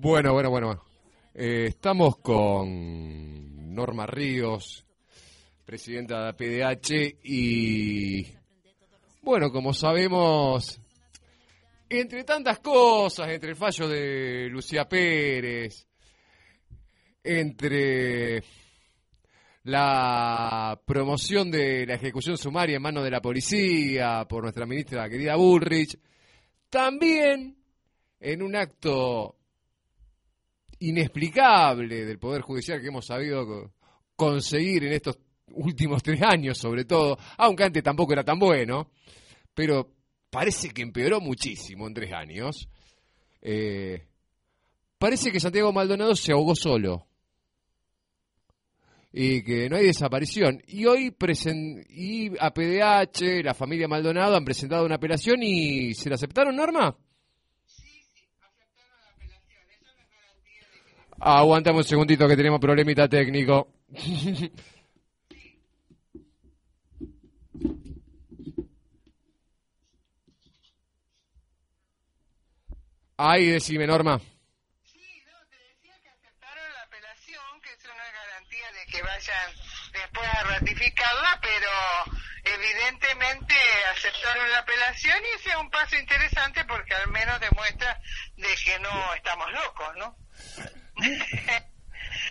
Bueno, bueno, bueno. Eh, estamos con Norma Ríos, presidenta de la PDH, y bueno, como sabemos, entre tantas cosas, entre el fallo de Lucía Pérez, entre la promoción de la ejecución sumaria en manos de la policía por nuestra ministra querida Bullrich, también en un acto inexplicable del Poder Judicial que hemos sabido conseguir en estos últimos tres años, sobre todo, aunque antes tampoco era tan bueno, pero parece que empeoró muchísimo en tres años. Eh, parece que Santiago Maldonado se ahogó solo y que no hay desaparición. Y hoy y a PDH, la familia Maldonado han presentado una apelación y ¿se la aceptaron, Norma? Aguantamos un segundito que tenemos problemita técnico. Ahí decime, Norma. Sí, te decía que aceptaron la apelación, que es garantía de que vayan después a ratificarla, pero evidentemente aceptaron la apelación y ese es un paso interesante porque al menos demuestra de que no estamos locos, ¿no?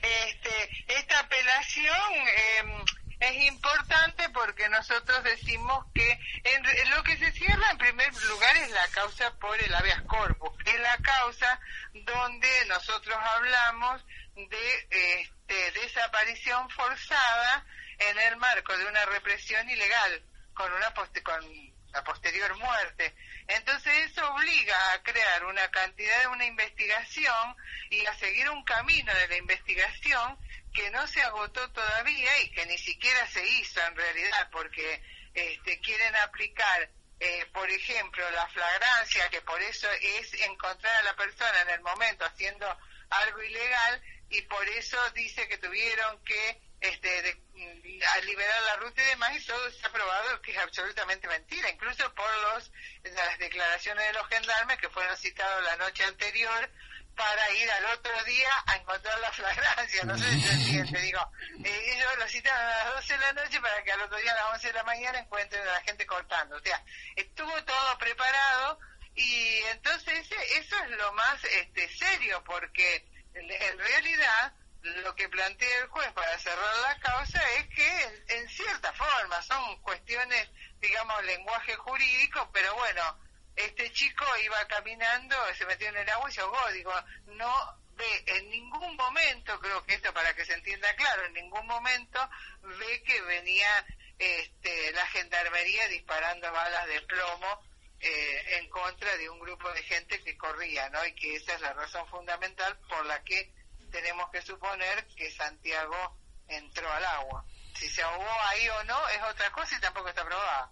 Este, esta apelación eh, es importante porque nosotros decimos que en, lo que se cierra en primer lugar es la causa por el habeas corpus, que es la causa donde nosotros hablamos de este, desaparición forzada en el marco de una represión ilegal con una con la posterior muerte. Entonces eso obliga a crear una cantidad de una investigación y a seguir un camino de la investigación que no se agotó todavía y que ni siquiera se hizo en realidad porque este, quieren aplicar, eh, por ejemplo, la flagrancia, que por eso es encontrar a la persona en el momento haciendo algo ilegal y por eso dice que tuvieron que este, de, a liberar la ruta y demás, y todo se ha probado que es absolutamente mentira, incluso por los las declaraciones de los gendarmes que fueron citados la noche anterior para ir al otro día a encontrar la flagrancia, no sé si se entiende, digo, eh, ellos lo citaron a las 12 de la noche para que al otro día a las 11 de la mañana encuentren a la gente cortando, o sea, estuvo todo preparado y entonces eso es lo más este serio porque en realidad lo que plantea el juez para cerrar la causa es que en, cierta forma son cuestiones, digamos, lenguaje jurídico, pero bueno, este chico iba caminando, se metió en el agua y se ahogó, digo, no ve en ningún momento, creo que esto para que se entienda claro, en ningún momento ve que venía este, la gendarmería disparando balas de plomo eh, en contra de un grupo de gente que corría, ¿no? Y que esa es la razón fundamental por la que tenemos que suponer que Santiago entró al agua. Si se ahogó ahí o no es otra cosa y tampoco está probada.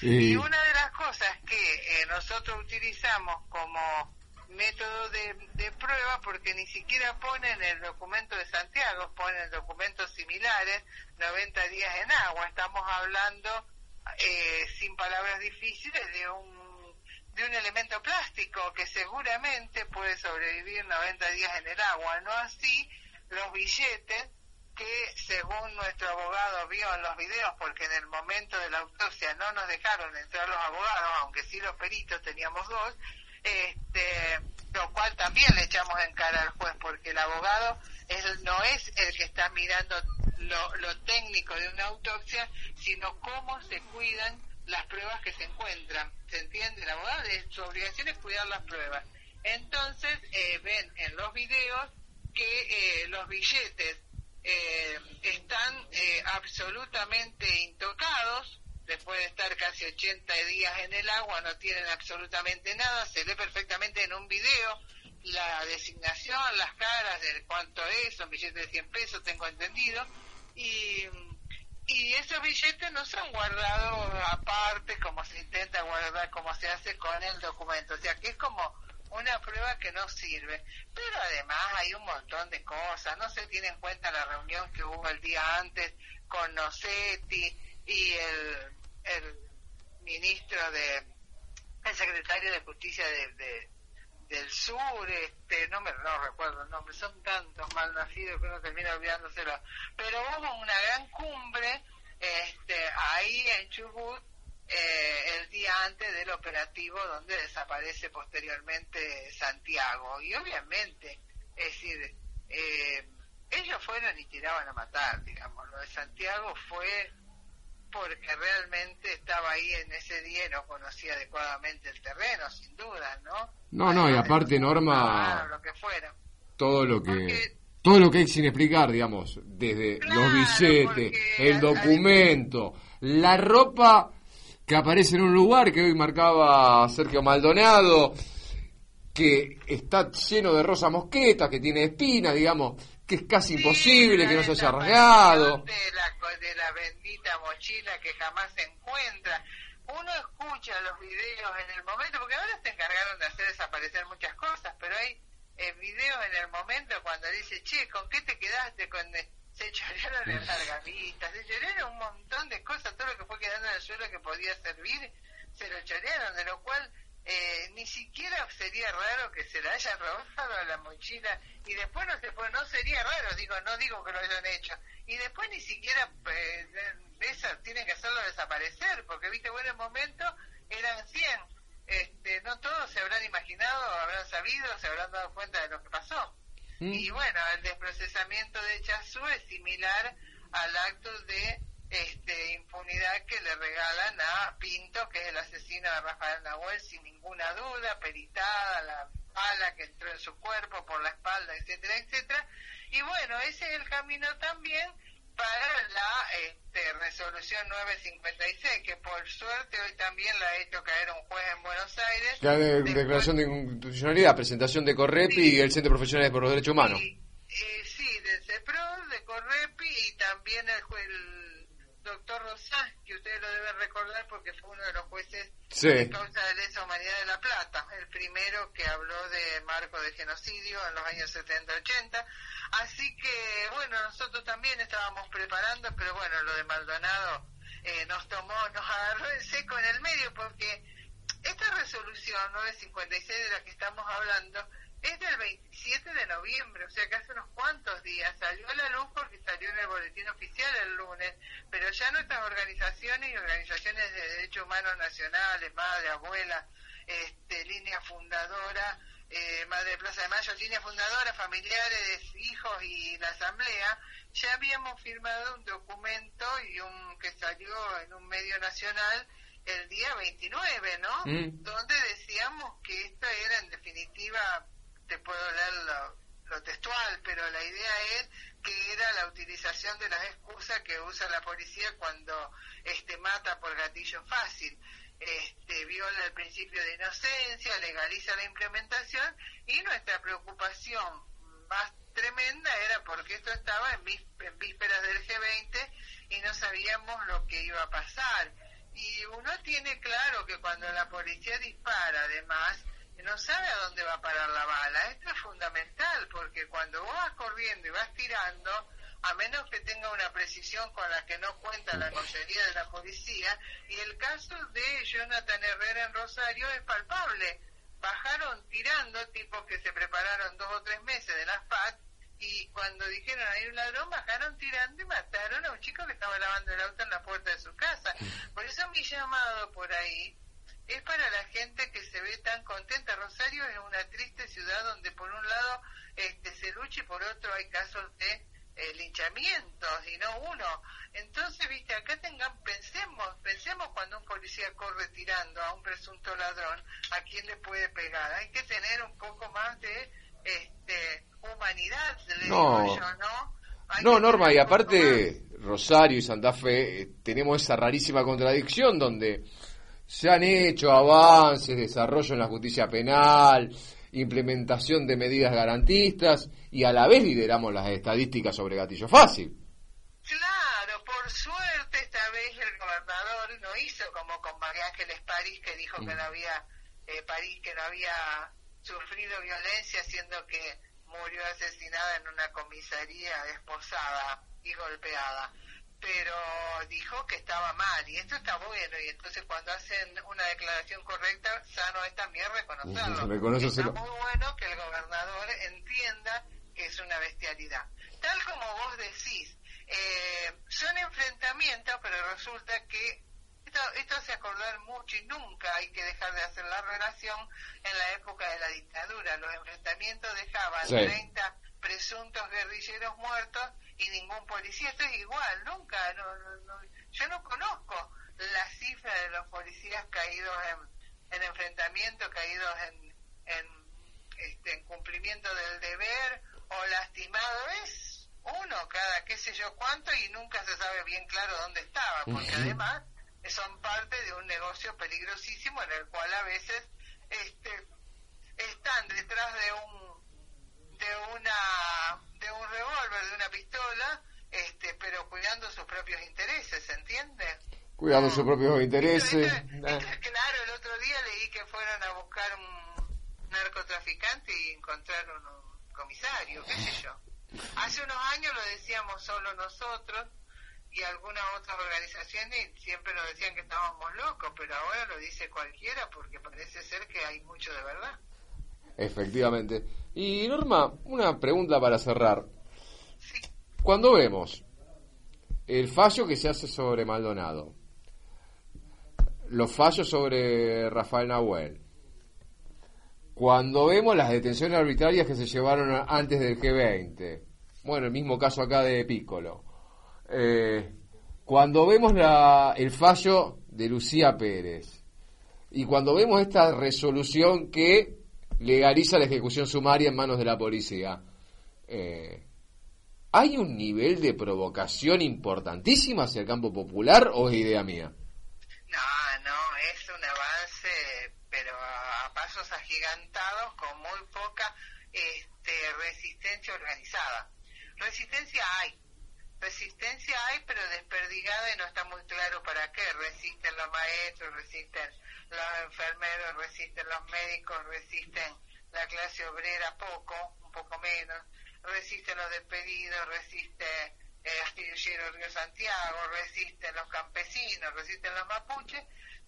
Y una de las cosas que eh, nosotros utilizamos como método de, de, prueba, porque ni siquiera ponen el documento de Santiago, ponen documentos similares, 90 días en agua. Estamos hablando, eh, sin palabras difíciles, de un de un elemento plástico que seguramente puede sobrevivir 90 días en el agua, no así los billetes que según nuestro abogado vio en los videos, porque en el momento de la autopsia no nos dejaron entrar los abogados, aunque sí los peritos teníamos dos, este, lo cual también le echamos en cara al juez, porque el abogado es, no es el que está mirando lo, lo técnico de una autopsia, sino cómo se cuidan las pruebas que se encuentran. ¿Se entiende? La abogado su obligación es cuidar las pruebas. Entonces, eh, ven en los videos que eh, los billetes eh, están absolutamente intocados, después de estar casi 80 días en el agua, no tienen absolutamente nada, se ve perfectamente en un video la designación, las caras de cuánto es, son billetes de 100 pesos, tengo entendido, y, y esos billetes no son guardados aparte como se intenta guardar, como se hace con el documento, o sea que es como una prueba que no sirve. Pero además hay un montón de cosas, no se tiene en cuenta la reunión que hubo el día antes con Nocetti y el, el ministro de, el secretario de Justicia de del sur, este, no me no recuerdo el nombre, son tantos malnacidos que uno termina olvidándoselo, pero hubo una gran cumbre este, ahí en Chubut eh, el día antes del operativo donde desaparece posteriormente Santiago. Y obviamente, es decir, eh, ellos fueron y tiraban a matar, digamos, lo de Santiago fue porque realmente estaba ahí en ese día y no conocía adecuadamente el terreno, sin duda, ¿no? No, no, y aparte Norma, todo lo que todo lo que hay sin explicar, digamos, desde los billetes, el documento, la ropa que aparece en un lugar que hoy marcaba Sergio Maldonado, que está lleno de rosa mosqueta, que tiene espinas, digamos, que es casi imposible que no se haya rasgado. La, de la bendita mochila que jamás se encuentra. Uno escucha los videos en el momento, porque ahora se encargaron de hacer desaparecer muchas cosas, pero hay eh, videos en el momento cuando dice, che, ¿con qué te quedaste? con Se chorearon en largamistas, se chorearon un montón de cosas, todo lo que fue quedando en el suelo que podía servir, se lo chorearon, de lo cual eh, ni siquiera sería raro que se la hayan robado a la mochila y después no se puede, no sería raro, digo, no digo que lo hayan hecho, y después ni siquiera eh, esa tienen que hacerlo desaparecer, porque viste, bueno, en momento eran 100, este, no todos se habrán imaginado, habrán sabido, se habrán dado cuenta de lo que pasó. Mm. Y bueno, el desprocesamiento de Chazú es similar al acto de este, impunidad que le regalan a Pinto, que es el asesino de Rafael Nahuel, sin ninguna duda, peritada, la bala que entró en su cuerpo por la espalda, etcétera, etcétera. Y bueno, ese es el camino también para la este, resolución 956, que por suerte hoy también la ha hecho caer un juez en Buenos Aires. La de, declaración de inconstitucionalidad, presentación de Correpi y el Centro Profesional por los Derechos Humanos. sí, del CEPRO, de Correpi y también el, juez doctor Rosás, que ustedes lo deben recordar porque fue uno de los jueces de causa de lesa humanidad de La Plata, el primero que habló de marco de genocidio en los años 70-80. Así que, bueno, nosotros también estábamos preparando, pero bueno, lo de Maldonado eh, nos tomó, nos agarró en seco en el medio porque esta resolución 956 de la que estamos hablando es del 27 de noviembre, o sea que hace unos cuantos días salió a la luz porque salió en el boletín oficial el lunes, pero ya nuestras organizaciones y organizaciones de derechos humanos nacionales, Madre, Abuela, este, Línea Fundadora, eh, Madre Plaza de Mayo, Línea Fundadora, Familiares, Hijos y la Asamblea, ya habíamos firmado un documento y un que salió en un medio nacional el día 29, ¿no? Mm. Donde decíamos que esta era en definitiva te puedo leer lo, textual, pero la idea es que era la utilización de las excusas que usa la policía cuando este mata por gatillo fácil. Este, viola el principio de inocencia, legaliza la implementación y nuestra preocupación más tremenda era porque esto estaba en, en vísperas del G20 y no sabíamos lo que iba a pasar. Y uno tiene claro que cuando la policía dispara, además, no sabe a dónde va a parar la bala. Esto es fundamental porque cuando vos vas corriendo y vas tirando, a menos que tenga una precisión con la que no cuenta la mayoría de la policía, y el caso de Jonathan Herrera en Rosario es palpable. Bajaron tirando, tipos que se prepararon dos o tres meses de las FAT, y cuando dijeron hay un ladrón, bajaron tirando y mataron a un chico que estaba lavando el auto en la puerta de su casa. Por eso mi llamado por ahí es para la gente que se ve tan contenta. Rosario es una triste ciudad donde por un lado este, se lucha y por otro hay casos de eh, linchamientos y no uno. Entonces, viste, acá tengan, pensemos, pensemos cuando un policía corre tirando a un presunto ladrón, a quién le puede pegar. Hay que tener un poco más de este, humanidad, le no. digo yo, ¿no? no, Norma, y aparte, Rosario y Santa Fe, eh, tenemos esa rarísima contradicción donde se han hecho avances, desarrollo en la justicia penal implementación de medidas garantistas y a la vez lideramos las estadísticas sobre gatillo fácil. Claro, por suerte esta vez el gobernador no hizo como con María Ángeles París que dijo que no había eh, París que no había sufrido violencia siendo que murió asesinada en una comisaría esposada y golpeada pero dijo que estaba mal y esto está bueno y entonces cuando hacen una declaración correcta sano es también reconocerlo está muy bueno que el gobernador entienda que es una bestialidad. Tal como vos decís eh, son enfrentamientos pero resulta que esto, esto hace acordar mucho y nunca hay que dejar de hacer la relación en la época de la dictadura. Los enfrentamientos dejaban 30 presuntos guerrilleros muertos y ningún policía. Esto es igual, nunca. No, yo no conozco la cifra de los policías caídos en, en enfrentamiento, caídos en, en, este, en cumplimiento del deber o lastimado. Es uno cada qué sé yo cuánto y nunca se sabe bien claro dónde estaba, porque además son parte de un negocio peligrosísimo en el cual a veces este, están detrás de un de una de un revólver, de una pistola, este, pero cuidando sus propios intereses, ¿se entiende? Cuidando sus propios intereses. claro, el otro día leí que fueron a buscar un narcotraficante y encontraron un comisario, qué sé yo. Hace unos años lo decíamos solo nosotros y algunas otras organizaciones siempre nos decían que estábamos locos, pero ahora lo dice cualquiera porque parece ser que hay mucho de verdad. Efectivamente. Y Norma, una pregunta para cerrar. Cuando vemos el fallo que se hace sobre Maldonado, los fallos sobre Rafael Nahuel, cuando vemos las detenciones arbitrarias que se llevaron antes del G20, bueno, el mismo caso acá de Piccolo, eh, cuando vemos la, el fallo de Lucía Pérez y cuando vemos esta resolución que legaliza la ejecución sumaria en manos de la policía. Eh, ¿Hay un nivel de provocación importantísima hacia el campo popular o es idea mía? No, no, es un avance, pero a pasos agigantados con muy poca este, resistencia organizada. Resistencia hay, resistencia hay, pero desperdigada y no está muy claro para qué. Resisten los maestros, resisten los enfermeros, resisten los médicos, resisten la clase obrera poco, un poco menos, resisten los despedidos, resiste eh, Astillero Río Santiago, resisten los campesinos, resisten los mapuches,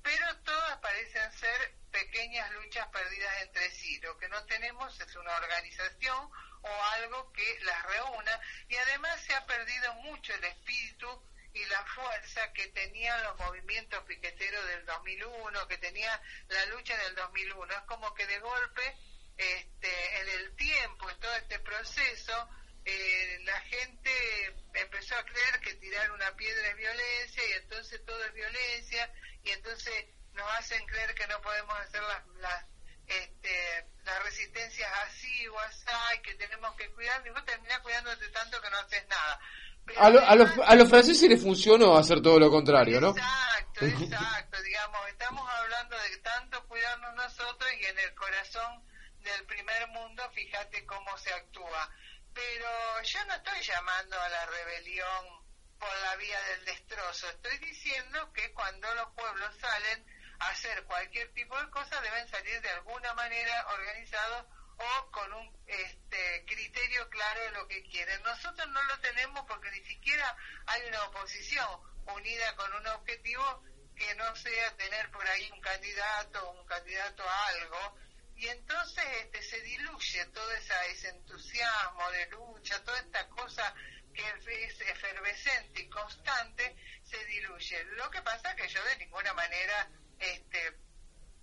pero todas parecen ser pequeñas luchas perdidas entre sí. Lo que no tenemos es una organización o algo que las reúna y además se ha perdido mucho el espíritu y la fuerza que tenían los movimientos piqueteros del 2001, que tenía la lucha del 2001. Es como que de golpe, este, en el tiempo, en todo este proceso, eh, la gente empezó a creer que tirar una piedra es violencia y entonces todo es violencia y entonces nos hacen creer que no podemos hacer las, las este, las resistencias así o así, que tenemos que cuidar, y vos terminás cuidándote tanto que no haces nada. a, a, los, a los franceses les funcionó hacer todo lo contrario, ¿no? Exacto, exacto, digamos, estamos hablando de tanto cuidarnos nosotros y en el corazón del primer mundo, fíjate cómo se actúa. Pero yo no estoy llamando a la rebelión por la vía del destrozo, estoy diciendo que cuando los pueblos salen hacer cualquier tipo de cosa deben salir de alguna manera organizados o con un este, criterio claro de lo que quieren. Nosotros no lo tenemos porque ni siquiera hay una oposición unida con un objetivo que no sea tener por ahí un candidato un candidato a algo y entonces este, se diluye todo esa, ese entusiasmo de lucha, toda esta cosa que es efervescente y constante, se diluye. Lo que pasa que yo de ninguna manera este,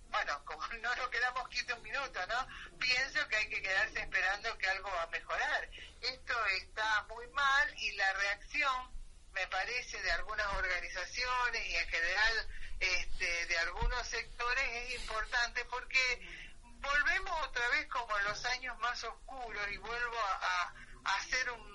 bueno, como no nos quedamos quietos un minuto, ¿no? Pienso que hay que quedarse esperando que algo va a mejorar. Esto está muy mal y la reacción, me parece, de algunas organizaciones y en general este, de algunos sectores es importante porque volvemos otra vez como en los años más oscuros y vuelvo a hacer un,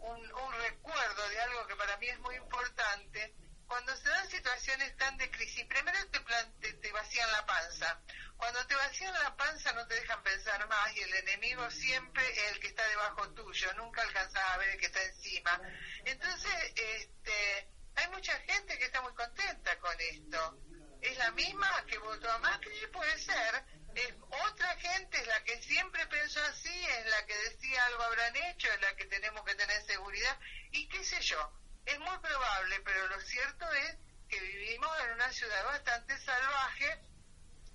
un, un recuerdo de algo que para mí es muy importante cuando se dan situaciones tan de crisis, primero te, te, vacían la panza. Cuando te vacían la panza no te dejan pensar más y el enemigo siempre es el que está debajo tuyo, nunca alcanzas a ver el que está encima. Entonces, este, hay mucha gente que está muy contenta con esto. ¿Es la misma que votó a Macri? Puede ser. Es otra gente es la que siempre pensó así, es la que decía algo habrán hecho, es la que tenemos que tener seguridad y qué sé yo es muy probable, pero lo cierto es que vivimos en una ciudad bastante salvaje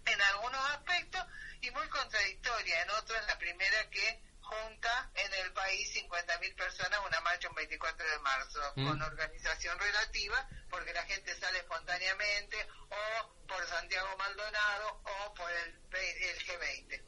en algunos aspectos y muy contradictoria. En otros, la primera que junta en el país 50.000 personas una marcha un 24 de marzo, mm. con organización relativa, porque la gente sale espontáneamente, o por Santiago Maldonado, o por el, el G20.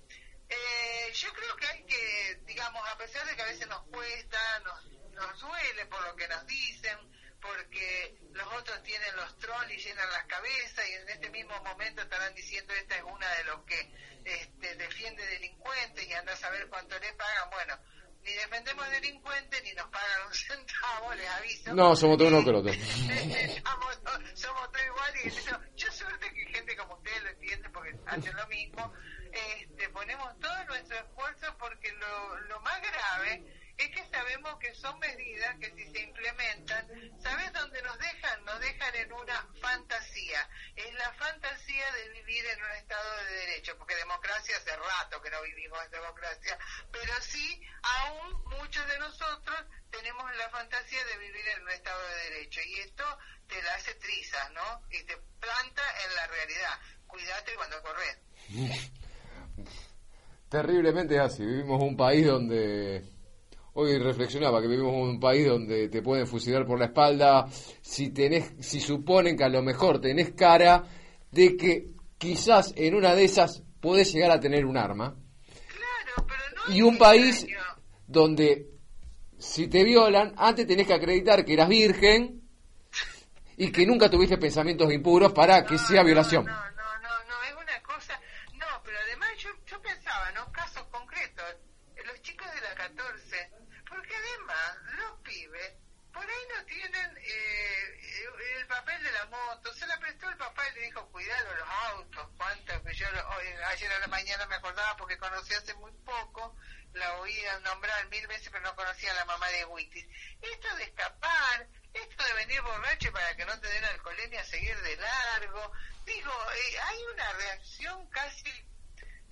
Eh, yo creo que hay que, digamos, a pesar de que a veces nos cuesta, nos nos duele por lo que nos dicen, porque los otros tienen los trolls y llenan las cabezas y en este mismo momento estarán diciendo esta es una de los que este, defiende delincuentes y anda a saber cuánto le pagan. Bueno, ni defendemos delincuentes ni nos pagan un centavo, les aviso. No, somos todos uno que somos, somos todos iguales y yo suerte que gente como ustedes lo entiende porque hacen lo mismo. Este, ponemos todo sabemos que son medidas que si se implementan, ¿sabes dónde nos dejan? Nos dejan en una fantasía. Es la fantasía de vivir en un Estado de Derecho, porque democracia hace rato que no vivimos en democracia, pero sí, aún muchos de nosotros tenemos la fantasía de vivir en un Estado de Derecho. Y esto te la hace trizas, ¿no? Y te planta en la realidad. Cuídate cuando corres. Terriblemente así. Vivimos un país donde Hoy reflexionaba que vivimos en un país donde te pueden fusilar por la espalda si tenés, si suponen que a lo mejor tenés cara de que quizás en una de esas podés llegar a tener un arma. Claro, pero no y un país donde si te violan, antes tenés que acreditar que eras virgen y que nunca tuviste pensamientos impuros para que sea violación. No, es una cosa. No, pero además yo, yo pensaba, ¿no? Casos concretos. Los chicos de la 14 porque además los pibes por ahí no tienen eh, el papel de la moto, se la prestó el papá y le dijo, cuidado los autos, cuánto que yo ayer a la mañana me acordaba porque conocí hace muy poco, la oía nombrar mil veces pero no conocía a la mamá de Wittis. Esto de escapar, esto de venir borracho para que no te den alcoholemia, seguir de largo, digo, eh, hay una reacción casi,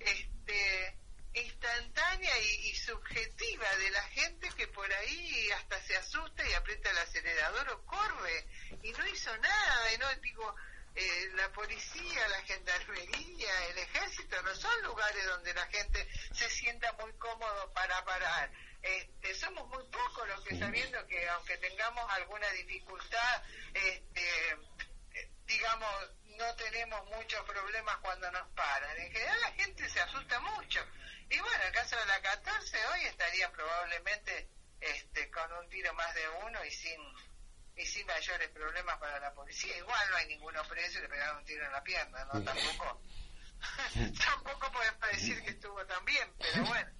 este instantánea y, subjetiva de la gente que por ahí hasta se asusta y aprieta el acelerador o corre y no hizo nada y no digo eh, la policía, la gendarmería, el ejército no son lugares donde la gente se sienta muy cómodo para parar. Este, somos muy pocos los que sabiendo que aunque tengamos alguna dificultad, este, digamos, no tenemos muchos problemas cuando nos paran. En general la gente se asusta mucho. Y bueno, el caso de la 14 hoy estaría probablemente este, con un tiro más de uno y sin y sin mayores problemas para la policía. Igual no hay ninguno preso y le pegaron un tiro en la pierna, ¿no? Tampoco, tampoco podemos decir que estuvo tan bien, pero bueno.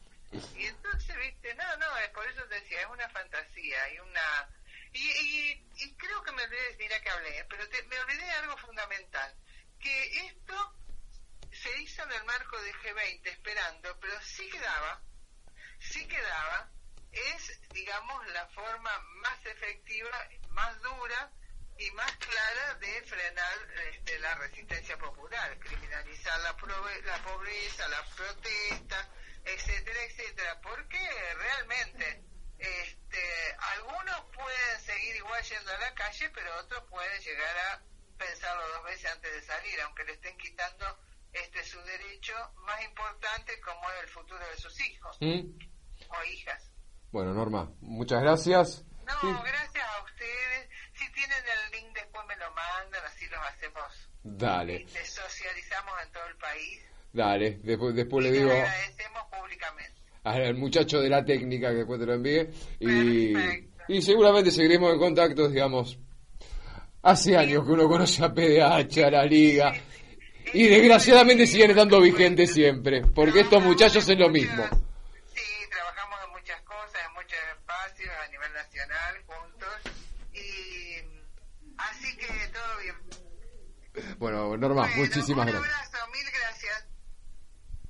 Y entonces, viste, no, no, es por eso te decía, es una fantasía y una... Y, y, creo que me olvidé, mira que hablé, pero me olvidé de algo fundamental, que esto se hizo en el marco de G20 esperando, pero sí quedaba, sí quedaba, es, digamos, la forma más efectiva, más dura y más clara de frenar este, la resistencia popular, criminalizar la, la pobreza, la protesta, etcétera, etcétera, porque realmente este, algunos pueden seguir igual yendo a la calle, pero otros pueden llegar a pensarlo dos veces antes de salir, aunque le estén quitando este su derecho más importante como es el futuro de sus hijos ¿Mm? o hijas. Bueno, Norma, muchas gracias. No, gracias a ustedes. Si tienen el link después me lo mandan, así los hacemos. Dale. Este, socializamos en todo el país. Dale, después, después le digo... agradecemos públicamente. Al muchacho de la técnica que después te lo envíe. Y, y seguramente seguiremos en contacto, digamos. Hace años que uno conoce a PDH, a la Liga. Y desgraciadamente siguen estando vigentes siempre, porque estos muchachos hacen lo mismo. Sí, trabajamos en muchas cosas, en muchos espacios a nivel nacional juntos. Y así que Bueno, Norma, muchísimas gracias.